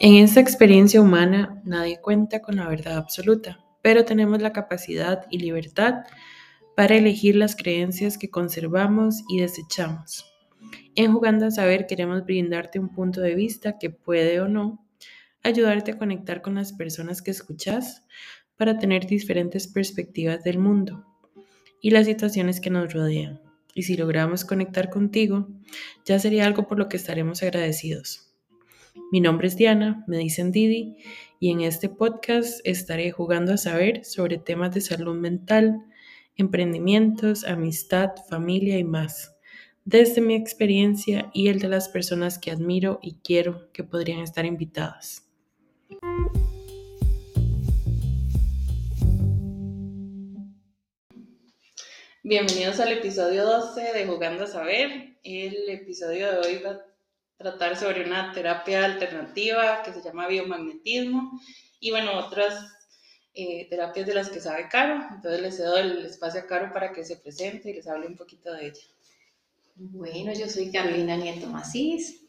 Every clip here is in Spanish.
En esta experiencia humana nadie cuenta con la verdad absoluta, pero tenemos la capacidad y libertad para elegir las creencias que conservamos y desechamos. En Jugando a Saber queremos brindarte un punto de vista que puede o no ayudarte a conectar con las personas que escuchas para tener diferentes perspectivas del mundo y las situaciones que nos rodean. Y si logramos conectar contigo, ya sería algo por lo que estaremos agradecidos. Mi nombre es Diana, me dicen Didi, y en este podcast estaré jugando a saber sobre temas de salud mental, emprendimientos, amistad, familia y más, desde mi experiencia y el de las personas que admiro y quiero que podrían estar invitadas. Bienvenidos al episodio 12 de Jugando a Saber. El episodio de hoy va tratar sobre una terapia alternativa que se llama biomagnetismo y bueno, otras eh, terapias de las que sabe Caro. Entonces le cedo el espacio a Caro para que se presente y les hable un poquito de ella. Bueno, yo soy Carolina Nieto Macís.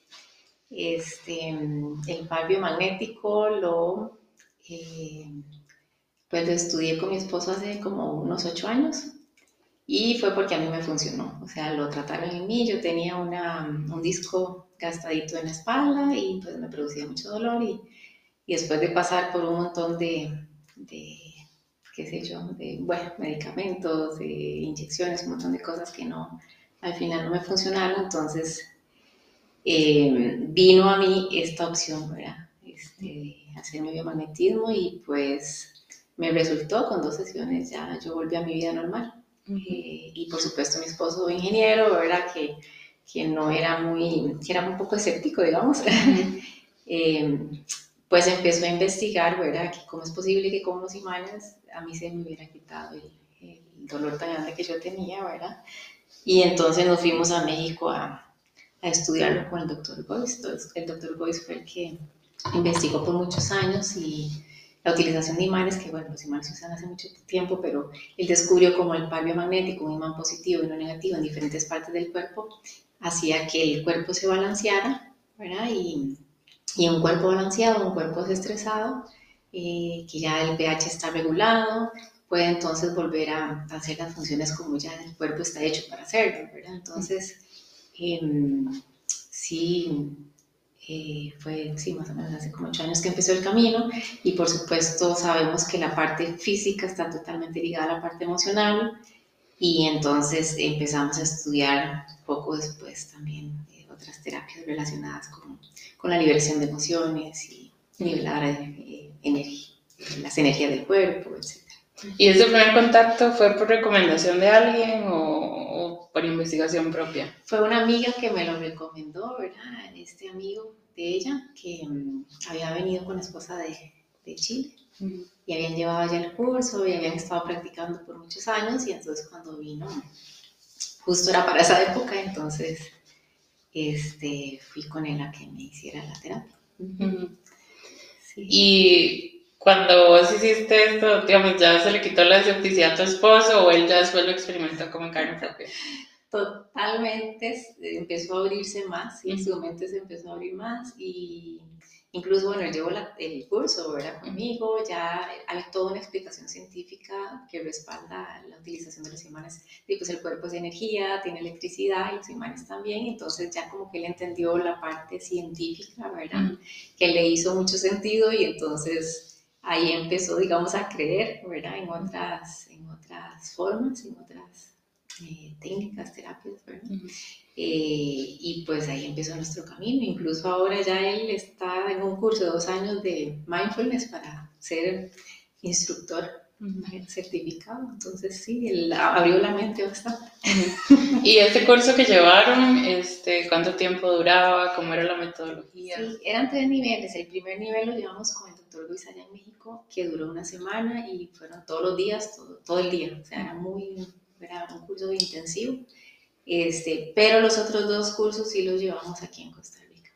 Este, el par biomagnético lo, eh, pues lo estudié con mi esposo hace como unos ocho años y fue porque a mí me funcionó. O sea, lo trataron en mí, yo tenía una, un disco gastadito en la espalda y pues me producía mucho dolor y, y después de pasar por un montón de, de, qué sé yo, de, bueno, medicamentos, de inyecciones, un montón de cosas que no, al final no me funcionaron, entonces eh, vino a mí esta opción, ¿verdad? Este, hacerme biomagnetismo y pues me resultó con dos sesiones, ya yo volví a mi vida normal. Eh, y por supuesto mi esposo ingeniero, ¿verdad? Que que no era muy, que era un poco escéptico, digamos, eh, pues empezó a investigar, ¿verdad? Que cómo es posible que con los imanes a mí se me hubiera quitado el, dolor tan grande que yo tenía, ¿verdad? Y entonces nos fuimos a México a, a estudiarlo con el doctor. Entonces, el doctor Boyce fue el que investigó por muchos años y la utilización de imanes, que bueno, los imanes se usan hace mucho tiempo, pero él descubrió como el par biomagnético, un imán positivo y uno negativo en diferentes partes del cuerpo, hacía que el cuerpo se balanceara, ¿verdad? Y, y un cuerpo balanceado, un cuerpo desestresado, eh, que ya el pH está regulado, puede entonces volver a hacer las funciones como ya el cuerpo está hecho para hacerlo, ¿verdad? Entonces, em, sí, eh, fue, sí, más o menos hace como ocho años que empezó el camino y por supuesto sabemos que la parte física está totalmente ligada a la parte emocional y entonces empezamos a estudiar poco después también eh, otras terapias relacionadas con, con, la liberación de emociones y nivelar eh, energía, las energías del cuerpo, etc. ¿Y ese primer contacto fue por recomendación de alguien o, por investigación propia? Fue una amiga que me lo recomendó, ¿verdad? Este amigo de ella que um, había venido con la esposa de, de Chile y habían llevado ya el curso y habían estado practicando por muchos años y entonces cuando vino, justo era para esa época, entonces este, fui con él a que me hiciera la terapia. Y cuando vos hiciste esto, digamos, ¿ya se le quitó la escepticidad a tu esposo o él ya después lo experimentó como en carne propia? Totalmente, empezó a abrirse más, y su mente se empezó a abrir más y Incluso, bueno, él llevó el curso, ¿verdad? Conmigo, ya hay toda una explicación científica que respalda la utilización de los imanes. Y pues el cuerpo es energía, tiene electricidad y los imanes también, entonces ya como que él entendió la parte científica, ¿verdad? Que le hizo mucho sentido y entonces ahí empezó, digamos, a creer, ¿verdad? En otras, en otras formas, en otras eh, técnicas, terapias, ¿verdad? Eh, y pues ahí empezó nuestro camino. Incluso ahora ya él está en un curso de dos años de mindfulness para ser instructor certificado. Entonces sí, él abrió la mente bastante. ¿Y este curso que llevaron, este, cuánto tiempo duraba? ¿Cómo era la metodología? Sí, eran tres niveles. El primer nivel lo llevamos con el doctor Luis allá en México, que duró una semana y fueron todos los días, todo, todo el día. O sea, era muy, era un curso intensivo. Este, pero los otros dos cursos sí los llevamos aquí en Costa Rica.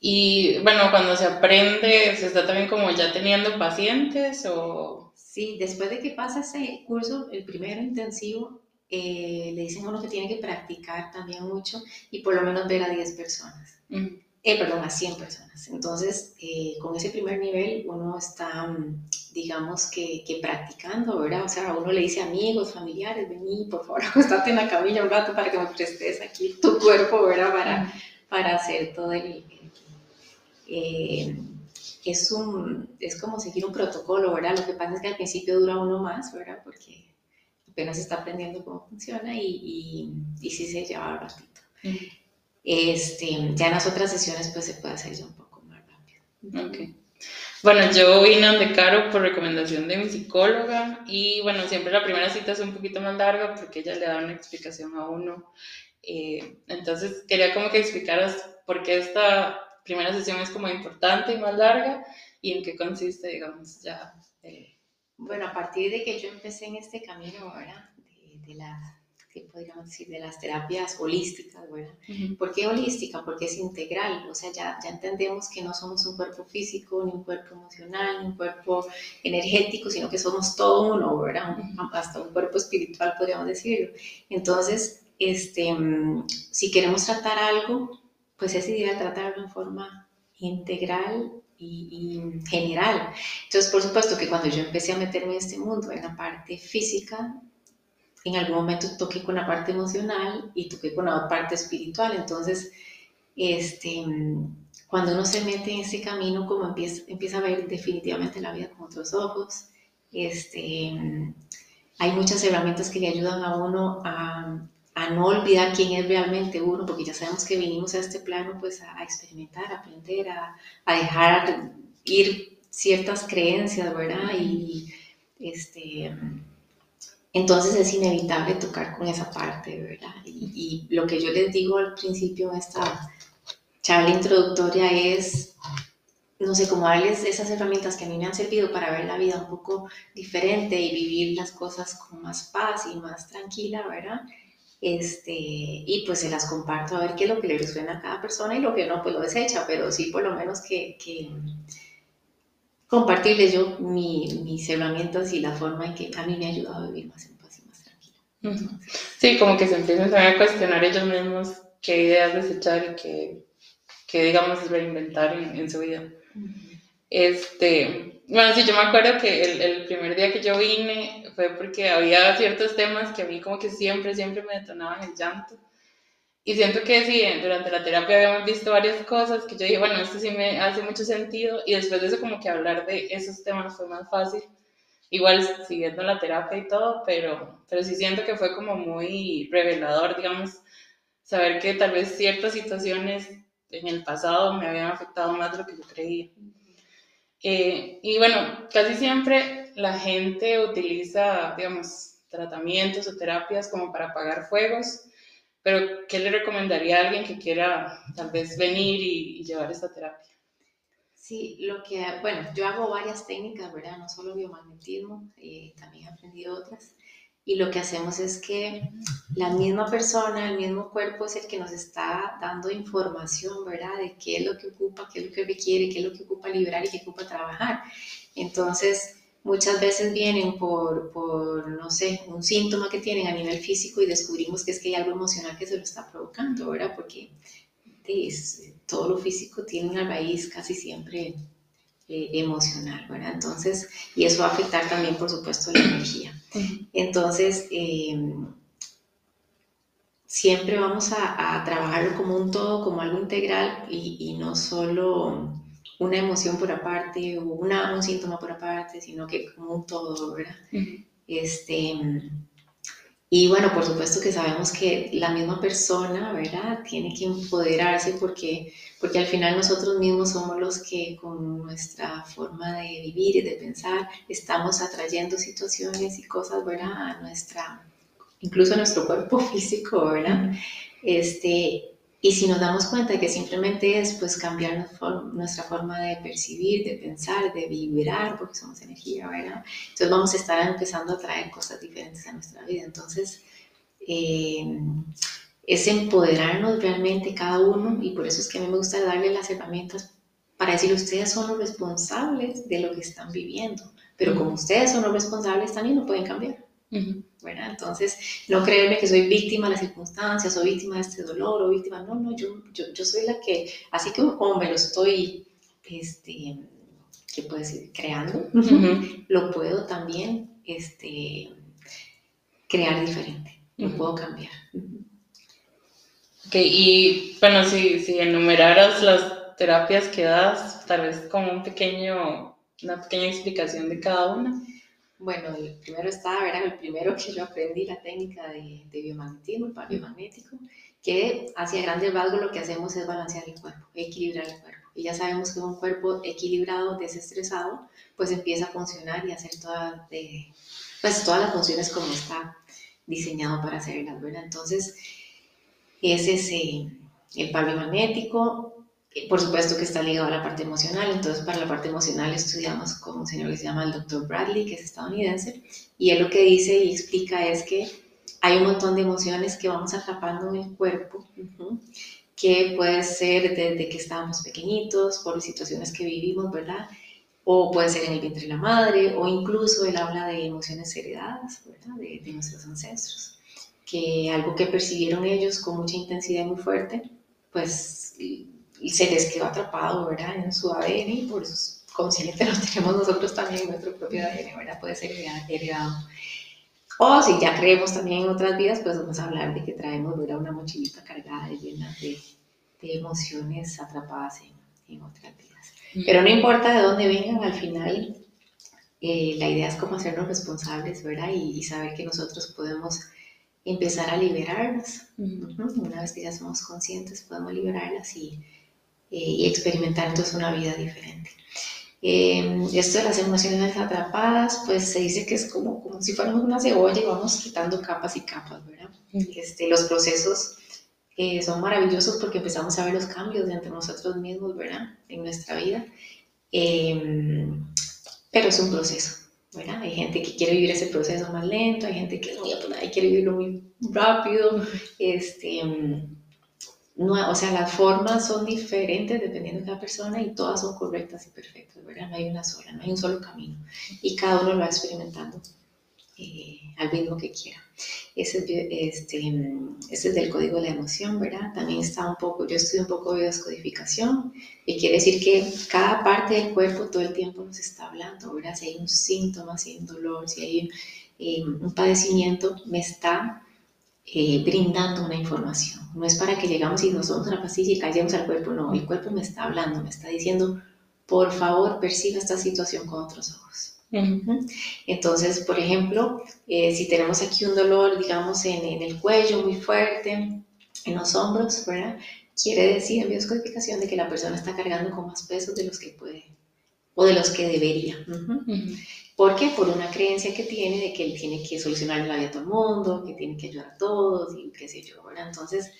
Y bueno, cuando se aprende, ¿se está también como ya teniendo pacientes o...? Sí, después de que pasa ese curso, el primero intensivo, eh, le dicen a uno que tiene que practicar también mucho y por lo menos ver a 10 personas. Eh, perdón, a 100 personas. Entonces, eh, con ese primer nivel uno está, mm, digamos que, que, practicando, ¿verdad? O sea, uno le dice amigos, familiares, vení, por favor, acostate en la camilla un rato para que me prestes aquí tu cuerpo, ¿verdad? Para, para hacer todo el... Eh, es, un, es como seguir un protocolo, ¿verdad? Lo que pasa es que al principio dura uno más, ¿verdad? Porque apenas está aprendiendo cómo funciona y, y, y sí se lleva un ratito. Este, ya en las otras sesiones pues se puede hacer ya un poco más rápido. Okay. Bueno, yo vine donde Caro por recomendación de mi psicóloga y bueno, siempre la primera cita es un poquito más larga porque ella le da una explicación a uno. Eh, entonces quería como que explicaras por qué esta primera sesión es como importante y más larga y en qué consiste, digamos, ya. Eh, bueno, a partir de que yo empecé en este camino ahora de, de la podríamos decir, de las terapias holísticas, ¿verdad? ¿Por qué holística? Porque es integral, o sea, ya, ya entendemos que no somos un cuerpo físico, ni un cuerpo emocional, ni un cuerpo energético, sino que somos todo uno, ¿verdad? Hasta un cuerpo espiritual, podríamos decirlo. Entonces, este, si queremos tratar algo, pues es ideal tratarlo en forma integral y, y, general. Entonces, por supuesto que cuando yo empecé a meterme en este mundo, en la parte física, en algún momento toqué con la parte emocional y toqué con la parte espiritual. Entonces, este, cuando uno se mete en ese camino, como empieza, empieza a ver definitivamente la vida con otros ojos, este, hay muchas herramientas que le ayudan a uno a, a, no olvidar quién es realmente uno, porque ya sabemos que vinimos a este plano pues a, experimentar, a aprender, a, a, dejar ir ciertas creencias, ¿verdad? Y este entonces es inevitable tocar con esa parte, ¿verdad? Y, lo que yo les digo al principio en esta charla introductoria es, no sé, cómo darles esas herramientas que a mí me han servido para ver la vida un poco diferente y vivir las cosas con más paz y más tranquila, ¿verdad? Este, y pues se las comparto a ver qué es lo que le resuena a cada persona y lo que no, pues lo desecha, pero sí por lo menos que, que compartirles yo mis herramientas y la forma en que a mí me ha ayudado a vivir más en paz y más tranquilo. Sí, como que se empiezan a cuestionar ellos mismos qué ideas desechar y qué, qué digamos, reinventar en, en su vida. Este, bueno, sí, yo me acuerdo que el, el, primer día que yo vine fue porque había ciertos temas que a mí como que siempre, siempre me detonaban el llanto. Y siento que sí, durante la terapia habíamos visto varias cosas que yo dije, bueno, esto sí me hace mucho sentido. Y después de eso, como que hablar de esos temas fue más fácil. Igual siguiendo la terapia y todo, pero, pero sí siento que fue como muy revelador, digamos, saber que tal vez ciertas situaciones en el pasado me habían afectado más de lo que yo creía. Eh, y bueno, casi siempre la gente utiliza, digamos, tratamientos o terapias como para apagar fuegos pero, ¿qué le recomendaría a alguien que quiera tal vez venir y, llevar esta terapia? Sí, lo que, bueno, yo hago varias técnicas, ¿verdad? No solo biomagnetismo, eh, también he aprendido otras. Y lo que hacemos es que la misma persona, el mismo cuerpo es el que nos está dando información, ¿verdad? De qué es lo que ocupa, qué es lo que requiere, qué es lo que ocupa liberar y qué ocupa trabajar. Entonces, muchas veces vienen por, por, no sé, un síntoma que tienen a nivel físico y descubrimos que es que hay algo emocional que se lo está provocando, ¿verdad? Porque es, todo lo físico tiene una raíz casi siempre eh, emocional, ¿verdad? Entonces, y eso va a afectar también, por supuesto, la energía. Entonces, em, siempre vamos a, a, trabajarlo como un todo, como algo integral y, y no solo una emoción por aparte o una, un síntoma por aparte, sino que como un todo, ¿verdad? este, y bueno, por supuesto que sabemos que la misma persona, ¿verdad? Tiene que empoderarse porque, porque al final nosotros mismos somos los que con nuestra forma de vivir y de pensar estamos atrayendo situaciones y cosas, ¿verdad? A nuestra, incluso a nuestro cuerpo físico, ¿verdad? Este, y si nos damos cuenta que simplemente es pues cambiar nuestra forma de percibir, de pensar, de vibrar, porque somos energía, ¿verdad? Entonces vamos a estar empezando a traer cosas diferentes a nuestra vida. Entonces eh, es empoderarnos realmente cada uno y por eso es que a mí me gusta darle las herramientas para decir ustedes son los responsables de lo que están viviendo, pero como ustedes son los responsables también no pueden cambiar. ¿Verdad? Entonces, no creerme que soy víctima de las circunstancias o víctima de este dolor o víctima, no, no, yo, yo, soy la que, así que como me lo estoy, este, ¿qué puedo decir? Creando, lo puedo también, este, crear diferente, lo puedo cambiar. Ok, y bueno, si, si enumeraras las terapias que das, tal vez con un pequeño, una pequeña explicación de cada una. Bueno, el primero está, era el primero que yo aprendí la técnica de, de biomagnetismo, el par biomagnético, que hacia grandes rasgos lo que hacemos es balancear el cuerpo, equilibrar el cuerpo. Y ya sabemos que un cuerpo equilibrado, desestresado, pues empieza a funcionar y hacer todas, de, pues todas las funciones como está diseñado para hacerlas, ¿verdad? Entonces, ese es eh, el par biomagnético, por supuesto que está ligado a la parte emocional, entonces para la parte emocional estudiamos con un señor que se llama el Dr. Bradley, que es estadounidense, y él lo que dice y explica es que hay un montón de emociones que vamos atrapando en el cuerpo, que puede ser desde que estábamos pequeñitos, por situaciones que vivimos, ¿verdad? O puede ser en el vientre de la madre, o incluso él habla de emociones heredadas, ¿verdad? De, de nuestros ancestros, que algo que percibieron ellos con mucha intensidad muy fuerte, pues y se les quedó atrapado, ¿verdad? En su ADN y por eso consciente lo tenemos nosotros también en nuestro propio ADN, ¿verdad? Puede ser heredado. O si ya creemos también en otras vidas, pues vamos a hablar de que traemos ¿verdad? una mochilita cargada llena de, de emociones atrapadas en, en, otras vidas. Pero no importa de dónde vengan, al final eh, la idea es cómo hacernos responsables, ¿verdad? Y, y saber que nosotros podemos empezar a liberarnos. Una vez que ya somos conscientes, podemos liberarlas y y experimentar entonces una vida diferente. Eh, esto de las emociones atrapadas, pues se dice que es como, como si fuéramos una cebolla y vamos quitando capas y capas, ¿verdad? Este, los procesos eh, son maravillosos porque empezamos a ver los cambios entre nosotros mismos, ¿verdad? En nuestra vida. pero es un proceso, ¿verdad? Hay gente que quiere vivir ese proceso más lento, hay gente que muy y quiere vivirlo muy rápido. Este, no, o sea, las formas son diferentes dependiendo de cada persona y todas son correctas y perfectas, ¿verdad? No hay una sola, no hay un solo camino. Y cada uno lo va experimentando eh, al ritmo que quiera. Ese, este, ese es del código de la emoción, ¿verdad? También está un poco, yo estudio un poco de descodificación y quiere decir que cada parte del cuerpo todo el tiempo nos está hablando, ¿verdad? Si hay un síntoma, si hay un dolor, si hay eh, un padecimiento, me está eh, brindando una información. No es para que llegamos y nos tomamos una pastilla y callemos al cuerpo, no, el cuerpo me está hablando, me está diciendo, por favor, perciba esta situación con otros ojos. Entonces, por ejemplo, eh, si tenemos aquí un dolor, digamos, en, en, el cuello muy fuerte, en los hombros, ¿verdad? Quiere decir en bioscodificación de que la persona está cargando con más pesos de los que puede o de los que debería. ¿Por qué? Por una creencia que tiene de que él tiene que solucionar la vida a todo el mundo, que tiene que ayudar a todos y qué sé yo, ¿verdad? Entonces,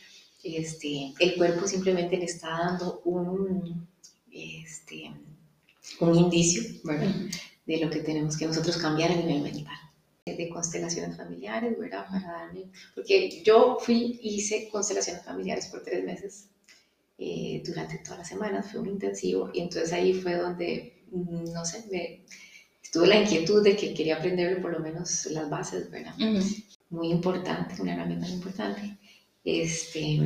este, el cuerpo simplemente le está dando un, este, un indicio, ¿verdad? De lo que tenemos que nosotros cambiar a nivel mental de constelaciones familiares, ¿verdad? Para darme, porque yo fui, hice constelaciones familiares por tres meses eh, durante todas las semanas, fue un intensivo, y entonces ahí fue donde, mm, no sé, me, tuve la inquietud de que quería aprender por lo menos las bases, ¿verdad? Muy importante, una herramienta muy importante. Este,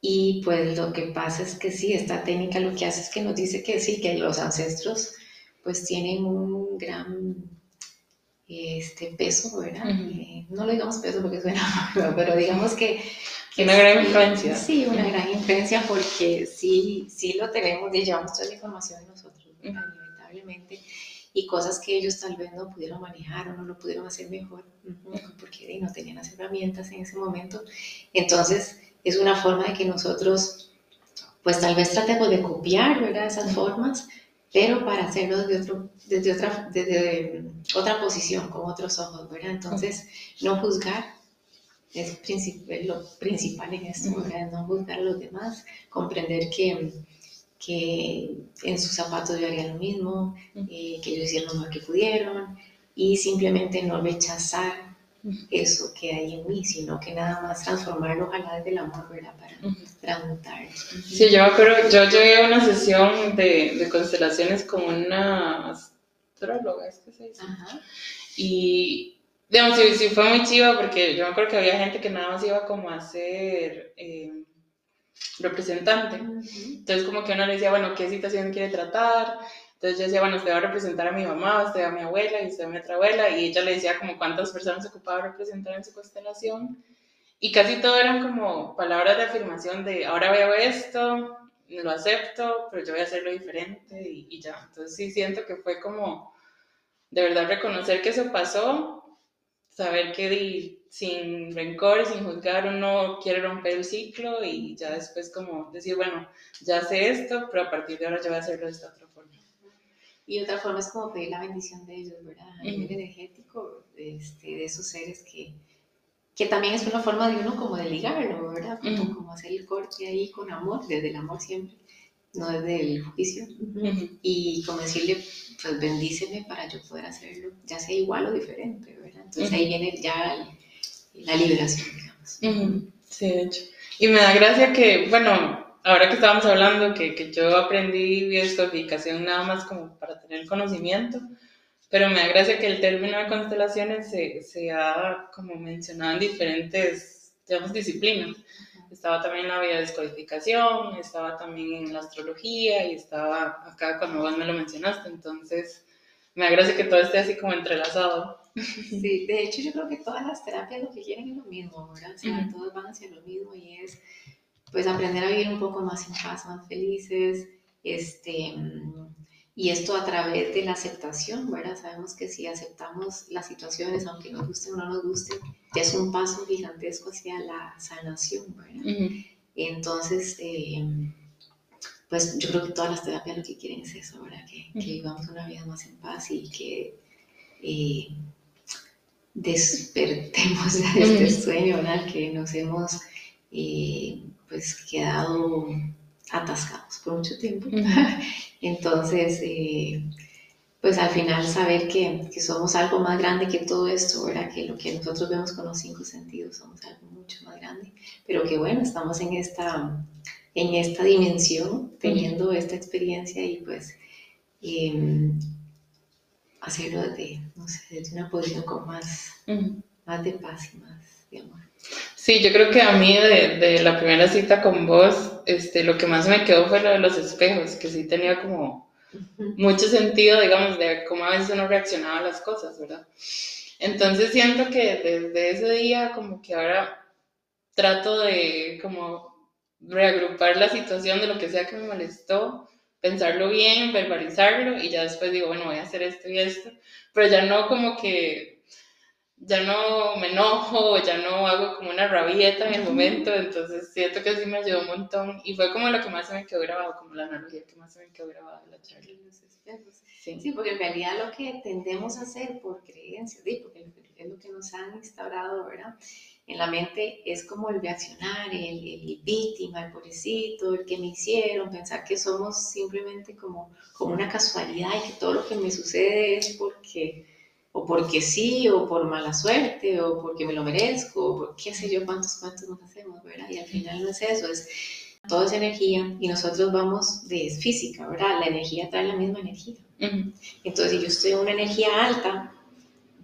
y pues lo que pasa es que sí, esta técnica lo que hace es que nos dice que sí, que los ancestros pues tienen un gran este, peso, ¿verdad? Eh, no lo digamos peso porque suena, pero digamos que... que una gran influencia. Sí, una gran influencia porque sí, sí lo tenemos y llevamos toda la información de nosotros, inevitablemente y cosas que ellos tal vez no pudieron manejar o no lo pudieron hacer mejor porque no tenían las herramientas en ese momento. Entonces, es una forma de que nosotros, pues tal vez tratemos de copiar, ¿verdad? Esas formas, pero para hacerlo desde, otro, desde, otra, desde otra posición, con otros ojos, ¿verdad? Entonces, no juzgar es, lo principal en esto, ¿verdad? No juzgar a los demás, comprender que que en sus zapatos yo haría lo mismo, eh, que ellos hicieron lo mejor que pudieron y simplemente no rechazar eso que hay en mí, sino que nada más transformarlo, ojalá desde el amor, ¿verdad? Para transmutar. Sí, yo me acuerdo, yo llegué a una sesión de, de constelaciones con una astróloga, es que se dice. Ajá. Y digamos, sí, sí, fue muy chiva porque yo me acuerdo que había gente que nada más iba como a ser eh, representante. Entonces como que uno le decía, bueno, ¿qué situación quiere tratar? Entonces yo decía, bueno, usted va a representar a mi mamá, usted a mi abuela y usted a mi otra abuela. Y ella le decía como cuántas personas se ocupaba representar en su constelación. Y casi todo eran como palabras de afirmación de, ahora veo esto, lo acepto, pero yo voy a hacerlo diferente y, y ya. Entonces sí siento que fue como de verdad reconocer que eso pasó saber que sin rencor sin juzgar uno quiere romper el ciclo y ya después como decir, bueno, ya sé esto, pero a partir de ahora yo voy a hacerlo de esta otra forma. Y otra forma es como pedir la bendición de ellos, ¿verdad? A nivel energético, este, de esos seres que, que también es una forma de uno como de ligarlo, ¿verdad? Como, hacer el corte ahí con amor, desde el amor siempre, no desde el juicio. Y como decirle, pues bendíceme para yo poder hacerlo, ya sea igual o diferente, ¿verdad? Entonces ahí viene ya la liberación, digamos. Sí, de hecho. Y me da gracia que, bueno, ahora que estábamos hablando, que, que yo aprendí bioscodificación nada más como para tener conocimiento, pero me da gracia que el término de constelaciones se, se ha como mencionado en diferentes, digamos, disciplinas. Estaba también en la biodescodificación, estaba también en la astrología y estaba acá cuando vos me lo mencionaste, entonces me da gracia que todo esté así como entrelazado. Sí, de hecho yo creo que todas las terapias lo que quieren es lo mismo, ¿verdad? O sea, todos van hacia lo mismo y es pues aprender a vivir un poco más en paz, más felices, este, y esto a través de la aceptación, ¿verdad? Sabemos que si aceptamos las situaciones, aunque nos gusten o no nos gusten, ya es un paso gigantesco hacia la sanación, ¿verdad? Entonces, eh, pues yo creo que todas las terapias lo que quieren es eso, ¿verdad? Que, que vivamos una vida más en paz y que eh, despertemos de este sueño, ¿verdad? Que nos hemos eh, pues quedado atascados por mucho tiempo. Entonces, eh, pues al final saber que, que, somos algo más grande que todo esto, ¿verdad? Que lo que nosotros vemos con los cinco sentidos somos algo mucho más grande, pero que bueno, estamos en esta, en esta dimensión, teniendo esta experiencia y pues em, hacerlo desde, no sé, desde una posición con más, más de paz y más de amor. Sí, yo creo que a mí de, de, la primera cita con vos, este, lo que más me quedó fue lo de los espejos, que sí tenía como mucho sentido, digamos, de cómo a veces uno reaccionaba a las cosas, ¿verdad? Entonces siento que desde ese día como que ahora trato de como reagrupar la situación de lo que sea que me molestó pensarlo bien, verbalizarlo y ya después digo, bueno, voy a hacer esto y esto, pero ya no como que, ya no me enojo, ya no hago como una rabieta en el momento, entonces siento que sí me ayudó un montón y fue como lo que más se me quedó grabado, como la analogía que más se me quedó grabado de la charla. Sí. sí, porque en realidad lo que tendemos a hacer por creencias, porque es lo que nos han instaurado, ¿verdad? En la mente es como el reaccionar, el, el, víctima, el pobrecito, el que me hicieron, pensar que somos simplemente como, como una casualidad y que todo lo que me sucede es porque, o porque sí, o por mala suerte, o porque me lo merezco, o por qué sé yo cuántos cuantos nos hacemos, ¿verdad? Y al final no es eso, es todo es energía y nosotros vamos de física, ¿verdad? La energía trae la misma energía. Entonces, si yo estoy en una energía alta,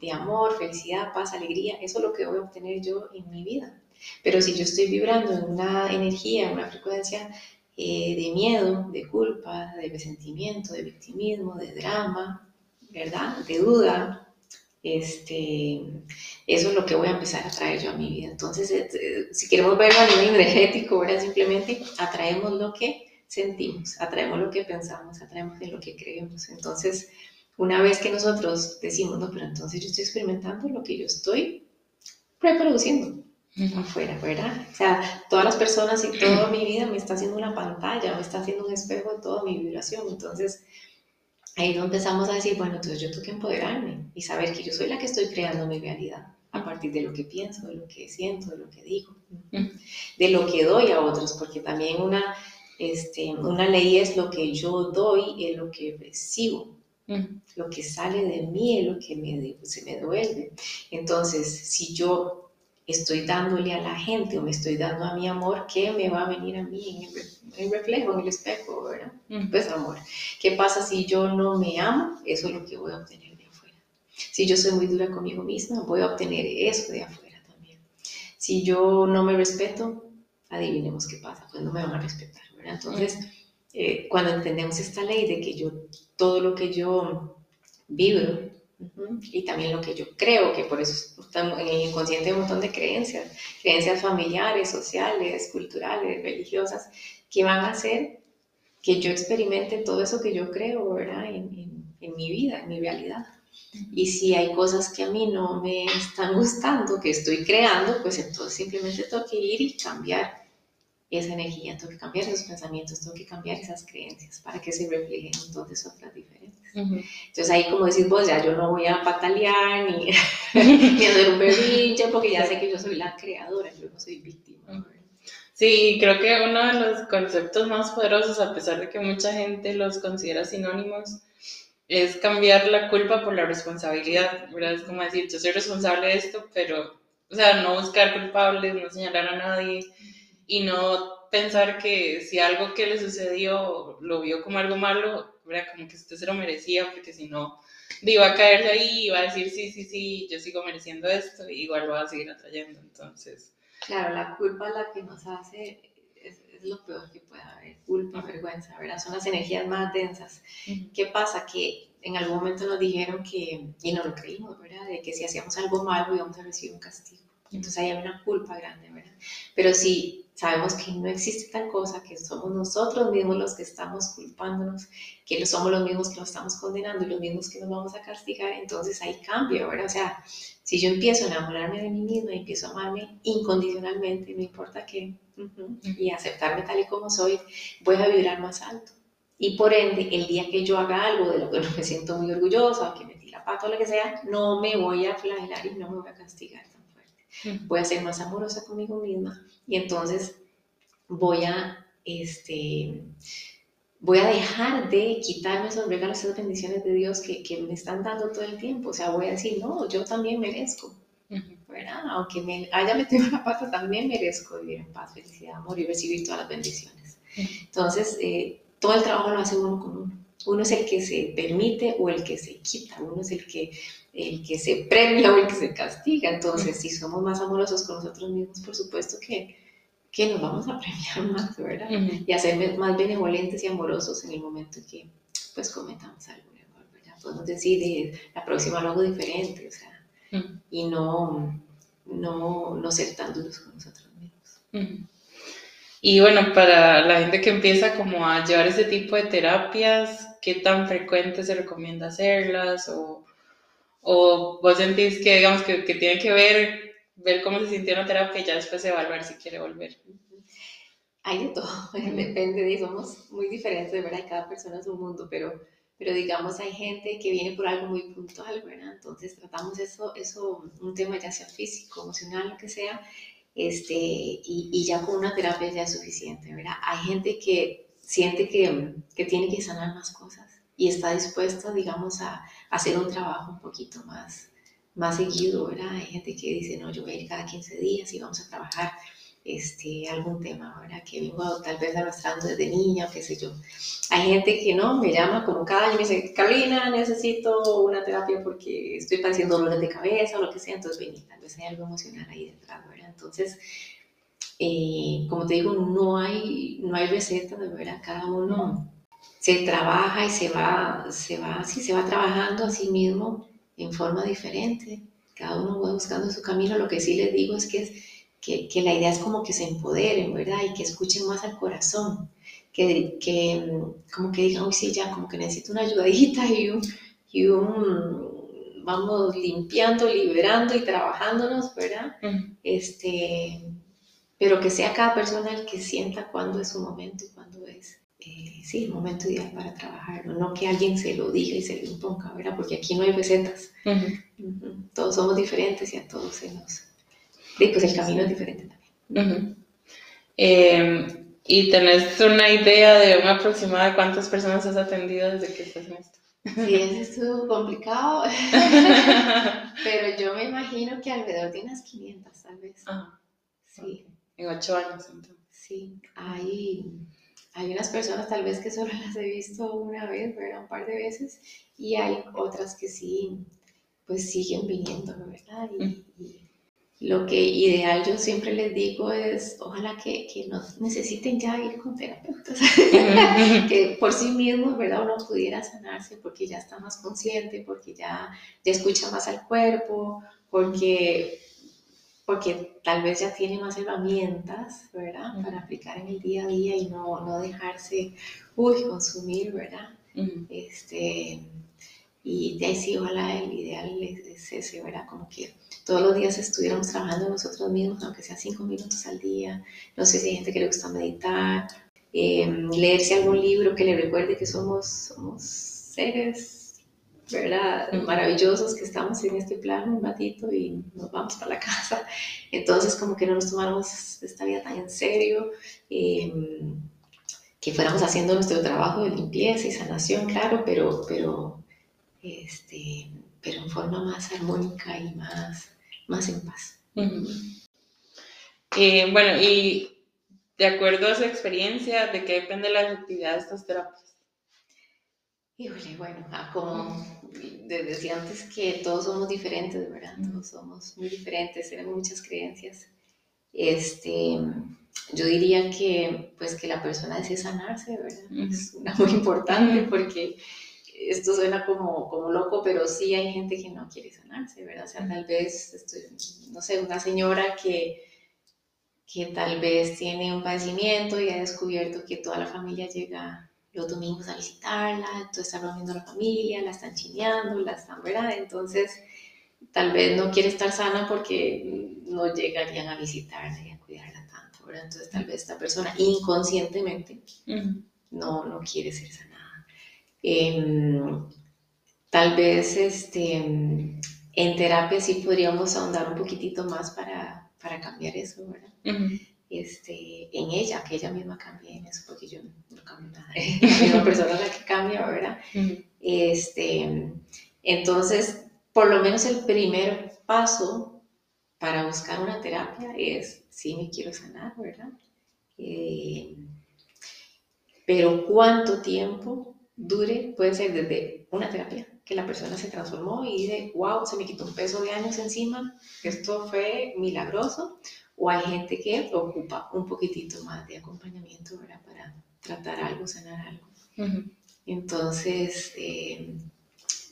de amor, felicidad, paz, alegría, eso es lo que voy a obtener yo en mi vida. Pero si yo estoy vibrando en una energía, en una frecuencia eh, de miedo, de culpa, de resentimiento, de victimismo, de drama, ¿verdad? De duda, este, eso es lo que voy a empezar a traer yo a mi vida. Entonces, eh, eh, si queremos verlo a nivel energético, ahora simplemente atraemos lo que sentimos, atraemos lo que pensamos, atraemos en lo que creemos. Entonces, una vez que nosotros decimos, no, pero entonces yo estoy experimentando lo que yo estoy reproduciendo afuera, ¿verdad? O sea, todas las personas y toda mi vida me está haciendo una pantalla, me está haciendo un espejo de toda mi vibración. Entonces, ahí no empezamos a decir, bueno, entonces yo tengo que empoderarme y saber que yo soy la que estoy creando mi realidad a partir de lo que pienso, de lo que siento, de lo que digo, de lo que doy a otros, porque también una, este, una ley es lo que yo doy, es lo que recibo. Lo que sale de mí es lo que me, se me devuelve. Entonces, si yo estoy dándole a la gente o me estoy dando a mi amor, ¿qué me va a venir a mí en el, reflejo, en el espejo, verdad? Pues amor. ¿Qué pasa si yo no me amo? Eso es lo que voy a obtener de afuera. Si yo soy muy dura conmigo misma, voy a obtener eso de afuera también. Si yo no me respeto, adivinemos qué pasa, pues no me van a respetar, ¿verdad? Entonces, eh, cuando entendemos esta ley de que yo, todo lo que yo vibro, y también lo que yo creo, que por eso estamos en el inconsciente hay un montón de creencias, creencias familiares, sociales, culturales, religiosas, que van a hacer que yo experimente todo eso que yo creo, ¿verdad? En, en, mi vida, en mi realidad. Y si hay cosas que a mí no me están gustando, que estoy creando, pues entonces simplemente tengo que ir y cambiar esa energía, tengo que cambiar esos pensamientos, tengo que cambiar esas creencias para que se reflejen entonces otras diferentes. Entonces ahí como decís vos, ya yo no voy a patalear ni, ni hacer un berrinche porque ya sé que yo soy la creadora, yo no soy víctima. Sí, creo que uno de los conceptos más poderosos, a pesar de que mucha gente los considera sinónimos, es cambiar la culpa por la responsabilidad, ¿verdad? Es como decir, yo soy responsable de esto, pero, o sea, no buscar culpables, no señalar a nadie, y no pensar que si algo que le sucedió lo vio como algo malo, era como que usted se lo merecía, porque si no, iba a caerle ahí, iba a decir, sí, sí, sí, yo sigo mereciendo esto, y igual lo va a seguir atrayendo, entonces. Claro, la culpa es la que nos hace, es, lo peor que puede haber, culpa, vergüenza, ¿verdad? Son las energías más densas. ¿Qué pasa? Que en algún momento nos dijeron que, y no lo creímos, ¿verdad? De que si hacíamos algo malo íbamos a recibir un castigo. Entonces ahí hay una culpa grande, ¿verdad? Pero si sabemos que no existe tal cosa, que somos nosotros mismos los que estamos culpándonos, que somos los mismos que nos estamos condenando y los mismos que nos vamos a castigar, entonces hay cambio, ¿verdad? O sea, si yo empiezo a enamorarme de mí misma y empiezo a amarme incondicionalmente, no importa qué, y aceptarme tal y como soy, voy a vibrar más alto. Y por ende, el día que yo haga algo de lo que no me siento muy orgullosa, que me tira pato o lo que sea, no me voy a flagelar y no me voy a castigar voy a ser más amorosa conmigo misma y entonces voy a, este, voy a dejar de quitarme esos regalos, esas bendiciones de Dios que, que, me están dando todo el tiempo. O sea, voy a decir, no, yo también merezco, ¿verdad? Aunque me haya metido la pata, también merezco vivir en paz, felicidad, amor y recibir todas las bendiciones. Entonces, eh, todo el trabajo lo hace uno con uno. Uno es el que se permite o el que se quita, uno es el que el que se premia o el que se castiga. Entonces, si somos más amorosos con nosotros mismos, por supuesto que, que nos vamos a premiar más, ¿verdad? Y a ser más benevolentes y amorosos en el momento que pues cometamos algo ¿verdad? Podemos decir, la próxima lo hago diferente, o sea, y no, no, no ser tan duros con nosotros mismos. Y bueno, para la gente que empieza como a llevar ese tipo de terapias, ¿qué tan frecuente se recomienda hacerlas? O o vos sentís que, digamos, que, que tiene que ver, ver cómo se sintió la terapia y ya después evaluar si quiere volver. Hay de todo, depende, de, somos muy diferentes, ¿verdad? Cada persona es un mundo, pero, pero digamos, hay gente que viene por algo muy puntual, ¿verdad? Entonces tratamos eso, eso un tema ya sea físico, emocional, lo que sea, este, y, y ya con una terapia ya es suficiente, ¿verdad? Hay gente que siente que, que tiene que sanar más cosas y está dispuesta, digamos, a, hacer un trabajo un poquito más, más seguido, ¿verdad? Hay gente que dice, no, yo voy a ir cada 15 días y vamos a trabajar este, algún tema, ¿verdad? Que vengo tal vez arrastrando desde niña qué sé yo. Hay gente que no, me llama como cada año y me dice, Carolina, necesito una terapia porque estoy padeciendo dolores de cabeza o lo que sea, entonces vení, tal vez hay algo emocional ahí detrás, ¿verdad? Entonces, eh, como te digo, no hay, no hay receta, ¿verdad? Cada uno se trabaja y se va, se va, sí, se va trabajando a sí mismo en forma diferente. Cada uno va buscando su camino. Lo que sí les digo es que, es, que, que la idea es como que se empoderen, ¿verdad? Y que escuchen más al corazón. Que, que como que digan, uy, sí, ya, como que necesito una ayudadita y un, y un vamos limpiando, liberando y trabajándonos, ¿verdad? Este, pero que sea cada persona el que sienta cuándo es su momento y cuándo es eh, sí, el momento ideal para trabajar, ¿no? que alguien se lo diga y se lo imponga, ¿verdad? Porque aquí no hay recetas. Todos somos diferentes y a todos se nos... Y pues el camino es diferente también. Em, ¿Y tenés una idea de un aproximado de cuántas personas has atendido desde que estás en esto? Sí, eso estuvo complicado, pero yo me imagino que alrededor de unas 500 tal vez. Sí. En ocho años entonces. Sí, hay hay unas personas tal vez que solo las he visto una vez, ¿verdad? Un par de veces, y hay otras que sí, pues siguen viniendo, ¿verdad? Y, lo que ideal yo siempre les digo es, ojalá que, que no necesiten ya ir con terapeutas, que por sí mismos, ¿verdad? Uno pudiera sanarse porque ya está más consciente, porque ya, ya escucha más al cuerpo, porque, porque tal vez ya tiene más herramientas, ¿verdad? Para aplicar en el día a día y no, no dejarse, uy, consumir, ¿verdad? este, y de ahí sí, ojalá el ideal es ese, ¿verdad? Como que todos los días estuviéramos trabajando nosotros mismos, aunque sea cinco minutos al día. No sé si hay gente que le gusta meditar, eh, leerse algún libro que le recuerde que somos, somos seres, ¿verdad? Maravillosos, que estamos en este plano un ratito y nos vamos para la casa. Entonces, como que no nos tomáramos esta vida tan en serio. Eh, que fuéramos haciendo nuestro trabajo de limpieza y sanación, claro, pero, pero, este, pero en forma más armónica y más, más en paz. bueno, y de acuerdo a su experiencia, ¿de qué depende la efectividad de estas terapias? Híjole, bueno, ah, como decía antes que todos somos diferentes, ¿verdad? Todos somos muy diferentes, tenemos muchas creencias. Este, yo diría que, pues, que la persona desee sanarse, ¿verdad? Es una muy importante porque esto suena como, como loco, pero sí hay gente que no quiere sanarse, ¿verdad? O sea, tal vez, estoy, no sé, una señora que, que tal vez tiene un padecimiento y ha descubierto que toda la familia llega los domingos a visitarla, entonces está reuniendo a la familia, la están chineando, la están, ¿verdad? Entonces, tal vez no quiere estar sana porque no llegarían a visitarla y a cuidarla tanto, ¿verdad? Entonces, tal vez esta persona inconscientemente no, no quiere ser sanada. Em, tal vez este, en terapia sí podríamos ahondar un poquitito más para, para cambiar eso, ¿verdad? Este, en ella, que ella misma cambie en eso, porque yo no, cambio nada, es la misma persona la que cambia, ¿verdad? este, entonces, por lo menos el primer paso para buscar una terapia es, sí me quiero sanar, ¿verdad? Eh, pero ¿cuánto tiempo dure, puede ser desde una terapia, que la persona se transformó y dice, wow, se me quitó un peso de años encima, esto fue milagroso, o hay gente que ocupa un poquitito más de acompañamiento para tratar algo, sanar algo. Entonces, eh,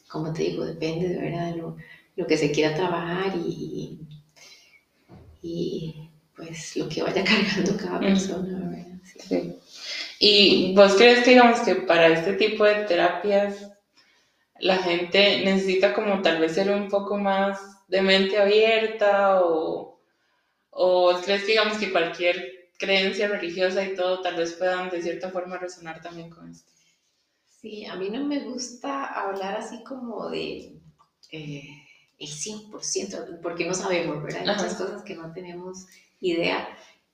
como te digo, depende de verdad lo, lo que se quiera trabajar y, y pues lo que vaya cargando cada persona, ¿verdad? Sí. ¿Y vos crees que, digamos, que para este tipo de terapias la gente necesita como tal vez ser un poco más de mente abierta o, o crees que, digamos, que cualquier creencia religiosa y todo tal vez puedan de cierta forma resonar también con esto? Sí, a mí no me gusta hablar así como de eh, el 100%, porque no sabemos, ¿verdad? Hay muchas cosas que no tenemos idea,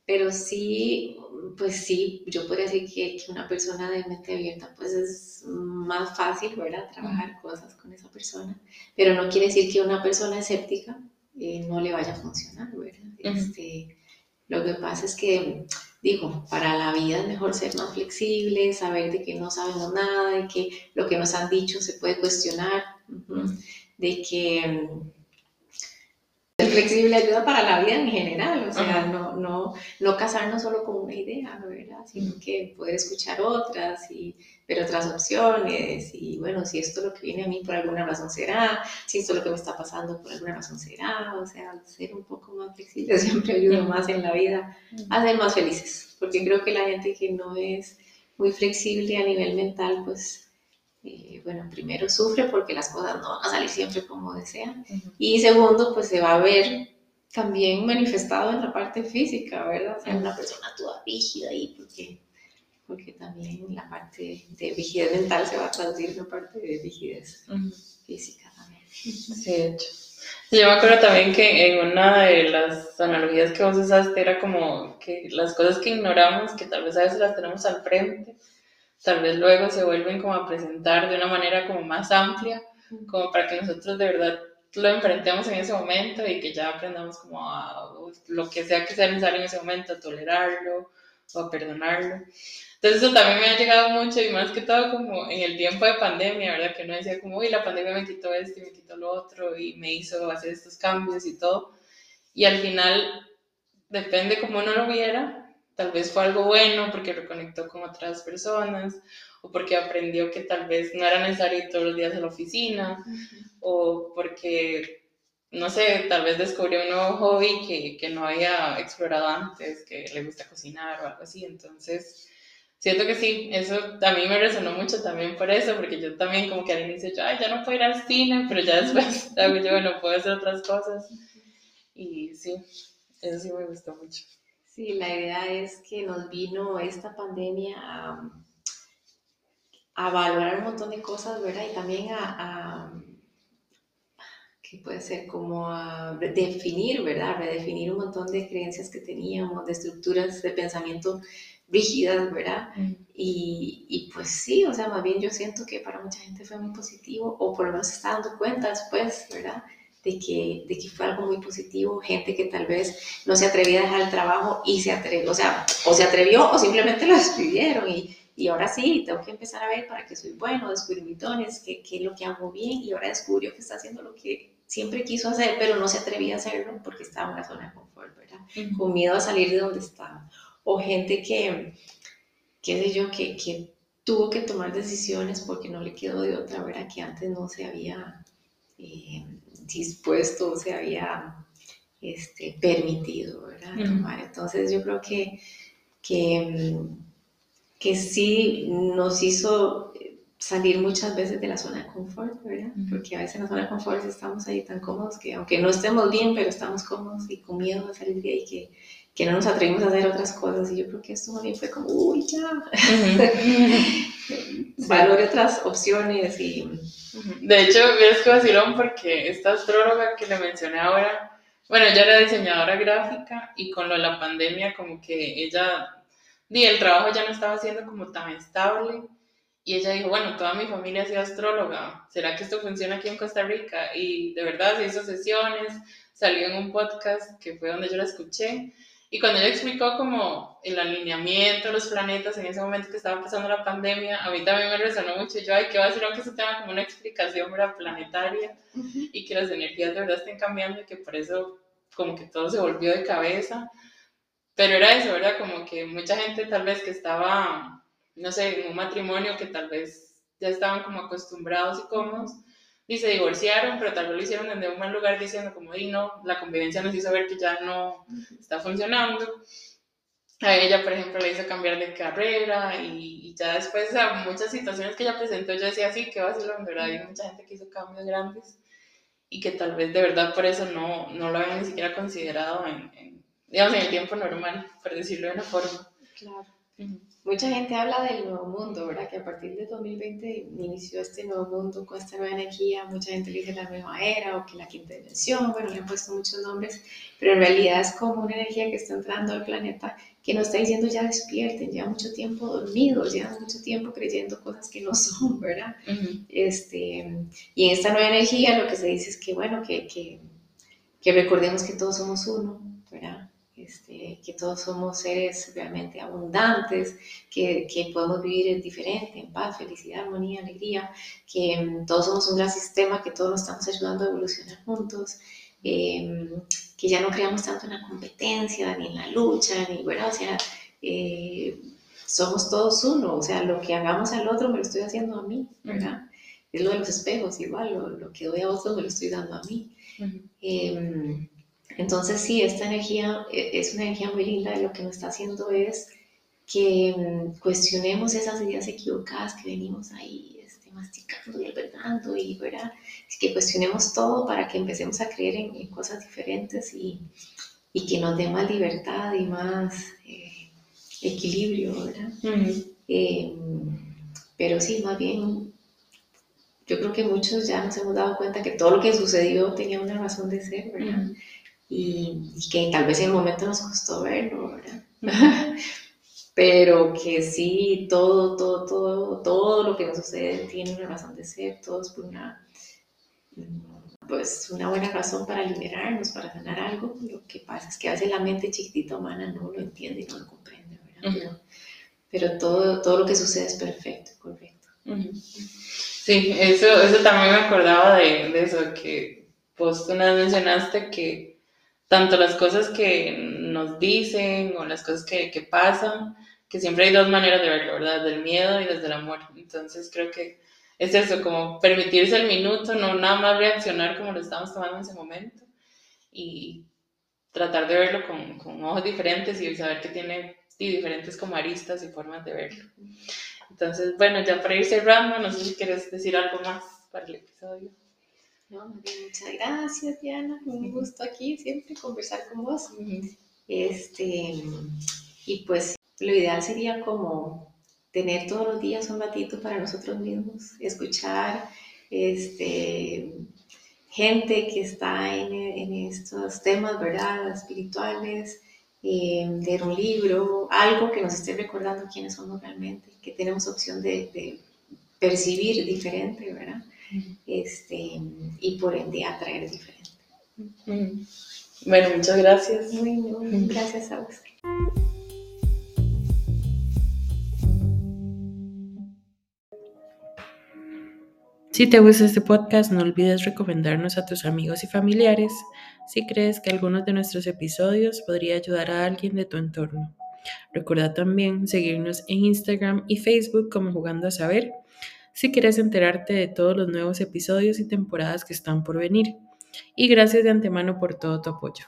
pero sí pues sí, yo podría decir que, que, una persona de mente abierta, pues es más fácil, ¿verdad? Trabajar cosas con esa persona, pero no quiere decir que una persona escéptica eh, no le vaya a funcionar, ¿verdad? este, lo que pasa es que, digo, para la vida es mejor ser más flexible, saber de que no sabemos nada, de que lo que nos han dicho se puede cuestionar, de que el flexible ayuda para la vida en general, o sea, no, no, no casarnos solo con una idea, ¿verdad? Sino que poder escuchar otras y ver otras opciones y bueno, si esto lo que viene a mí por alguna razón será, si esto lo que me está pasando por alguna razón será, o sea, ser un poco más flexible siempre ayuda más en la vida a ser más felices, porque creo que la gente que no es muy flexible a nivel mental, pues eh, bueno, primero sufre porque las cosas no van a salir siempre como desean. Y segundo, pues se va a ver también manifestado en la parte física, ¿verdad? O sea, una persona toda rígida ahí, porque, porque también la parte de rigidez mental se va a traducir en la parte de rigidez física también. Sí, de hecho. Yo me acuerdo también que en una de las analogías que vos usaste era como que las cosas que ignoramos, que tal vez a veces las tenemos al frente, tal vez luego se vuelven como a presentar de una manera como más amplia, como para que nosotros de verdad lo enfrentemos en ese momento y que ya aprendamos como a lo que sea que sea necesario en ese momento, a tolerarlo o a perdonarlo. Entonces eso también me ha llegado mucho y más que todo como en el tiempo de pandemia, ¿verdad? Que uno decía como, uy, la pandemia me quitó esto y me quitó lo otro y me hizo hacer estos cambios y todo. Y al final, depende cómo uno lo viera, tal vez fue algo bueno porque reconectó con otras personas o porque aprendió que tal vez no era necesario ir todos los días a la oficina o porque no sé, tal vez descubrió un nuevo hobby que, que, no había explorado antes, que le gusta cocinar o algo así. Entonces, siento que sí, eso a mí me resonó mucho también por eso, porque yo también como que al inicio yo, ay, ya no puedo ir al cine, pero ya después yo, bueno, puedo hacer otras cosas. Y sí, eso sí me gustó mucho. Sí, la idea es que nos vino esta pandemia a, a valorar un montón de cosas, ¿verdad? Y también a que puede ser como a definir, ¿verdad? Redefinir un montón de creencias que teníamos, de estructuras de pensamiento rígidas, ¿verdad? Mm. Y, y, pues sí, o sea, más bien yo siento que para mucha gente fue muy positivo, o por lo menos se está dando cuenta después, ¿verdad? De que, de que fue algo muy positivo, gente que tal vez no se atrevía a dejar el trabajo y se atrevió, o sea, o se atrevió o simplemente lo despidieron y, y ahora sí, tengo que empezar a ver para qué soy bueno, descubrir mis dones, qué, qué es lo que hago bien y ahora descubrió que está haciendo lo que siempre quiso hacer, pero no se atrevía a hacerlo porque estaba en una zona de confort, ¿verdad? Con miedo a salir de donde estaba. O gente que, qué sé yo, que, que tuvo que tomar decisiones porque no le quedó de otra, ¿verdad? Que antes no se había eh, dispuesto, se había este, permitido, ¿verdad? Tomar. Entonces yo creo que, que, que sí nos hizo salir muchas veces de la zona de confort, ¿verdad? Porque a veces en la zona de confort estamos ahí tan cómodos que aunque no estemos bien, pero estamos cómodos y con miedo a salir de ahí que, que no nos atrevimos a hacer otras cosas. Y yo creo que esto también fue como, uy, ya, valore otras opciones y... De hecho, es que vacilón porque esta astróloga que le mencioné ahora, bueno, ella era diseñadora gráfica y con lo de la pandemia como que ella, y el trabajo ya no estaba siendo como tan estable y ella dijo, bueno, toda mi familia ha sido astróloga, ¿será que esto funciona aquí en Costa Rica? Y de verdad se hizo sesiones, salió en un podcast que fue donde yo la escuché. Y cuando ella explicó como el alineamiento, los planetas en ese momento que estaba pasando la pandemia, a mí también me resonó mucho. Yo, ay, ¿qué va a decir aunque eso tenga como una explicación planetaria y que las energías de verdad estén cambiando y que por eso como que todo se volvió de cabeza. Pero era eso, ¿verdad? Como que mucha gente tal vez que estaba no sé, en un matrimonio que tal vez ya estaban como acostumbrados y cómodos, y se divorciaron, pero tal vez lo hicieron desde un mal lugar diciendo como, y no, la convivencia nos hizo ver que ya no está funcionando. A ella, por ejemplo, le hizo cambiar de carrera y, ya después, a muchas situaciones que ella presentó, yo decía, sí, qué vacilo, en verdad, hay mucha gente que hizo cambios grandes y que tal vez de verdad por eso no, no lo habían ni siquiera considerado en, digamos, en el tiempo normal, por decirlo de una forma. Claro. Mucha gente habla del nuevo mundo, ¿verdad? Que a partir de 2020 inició este nuevo mundo con esta nueva energía. Mucha gente le dice la nueva era o que la quinta dimensión. Bueno, le han puesto muchos nombres, pero en realidad es como una energía que está entrando al planeta que nos está diciendo ya despierten, ya mucho tiempo dormidos, ya mucho tiempo creyendo cosas que no son, ¿verdad? este, y en esta nueva energía lo que se dice es que, bueno, que, que, que recordemos que todos somos uno. Este, que todos somos seres realmente abundantes, que, que, podemos vivir diferente, en paz, felicidad, armonía, alegría, que mm, todos somos un gran sistema, que todos nos estamos ayudando a evolucionar juntos, em, que ya no creamos tanto en la competencia, ni en la lucha, ni, bueno, o sea, eh, somos todos uno, o sea, lo que hagamos al otro me lo estoy haciendo a mí, ¿verdad? Es lo de los espejos, igual, lo, lo que doy a otros me lo estoy dando a mí. Entonces, sí, esta energía e, es una energía muy linda y lo que nos está haciendo es que mm, cuestionemos esas ideas equivocadas que venimos ahí este, masticando y albergando y ¿verdad? que cuestionemos todo para que empecemos a creer en, cosas diferentes y, y, que nos dé más libertad y más eh, equilibrio, ¿verdad? Em, pero sí, más bien, yo creo que muchos ya nos hemos dado cuenta que todo lo que sucedió tenía una razón de ser, ¿verdad? Y, que tal vez en el momento nos costó verlo, ¿verdad? Pero que sí, todo, todo, todo, todo lo que nos sucede tiene una razón de ser, todo es por una, pues una buena razón para liberarnos, para sanar algo. Lo que pasa es que a veces la mente chiquitita humana no lo entiende y no lo comprende, ¿verdad? pero todo, todo lo que sucede es perfecto, correcto. Sí, eso, eso también me acordaba de, de eso, que vos una vez mencionaste que tanto las cosas que nos dicen o las cosas que, que pasan, que siempre hay dos maneras de verlo, ¿verdad? Desde el miedo y desde el amor. Entonces creo que es eso, como permitirse el minuto, no nada más reaccionar como lo estamos tomando en ese momento y tratar de verlo con, con ojos diferentes y saber que tiene diferentes como aristas y formas de verlo. Entonces, bueno, ya para ir cerrando, no sé si quieres decir algo más para el episodio. No, muchas gracias, Diana. Un gusto aquí siempre conversar con vos. Este, y pues lo ideal sería como tener todos los días un ratito para nosotros mismos, escuchar este, gente que está en, en estos temas, ¿verdad? Espirituales, eh, leer un libro, algo que nos esté recordando quiénes somos realmente, que tenemos opción de, de percibir diferente, ¿verdad? Este, y por ende atraer diferente. Bueno, muchas gracias. Bueno, gracias a usted. Si te gusta este podcast, no olvides recomendarnos a tus amigos y familiares si crees que algunos de nuestros episodios podría ayudar a alguien de tu entorno. Recuerda también seguirnos en Instagram y Facebook como Jugando a Saber si quieres enterarte de todos los nuevos episodios y temporadas que están por venir. Y gracias de antemano por todo tu apoyo.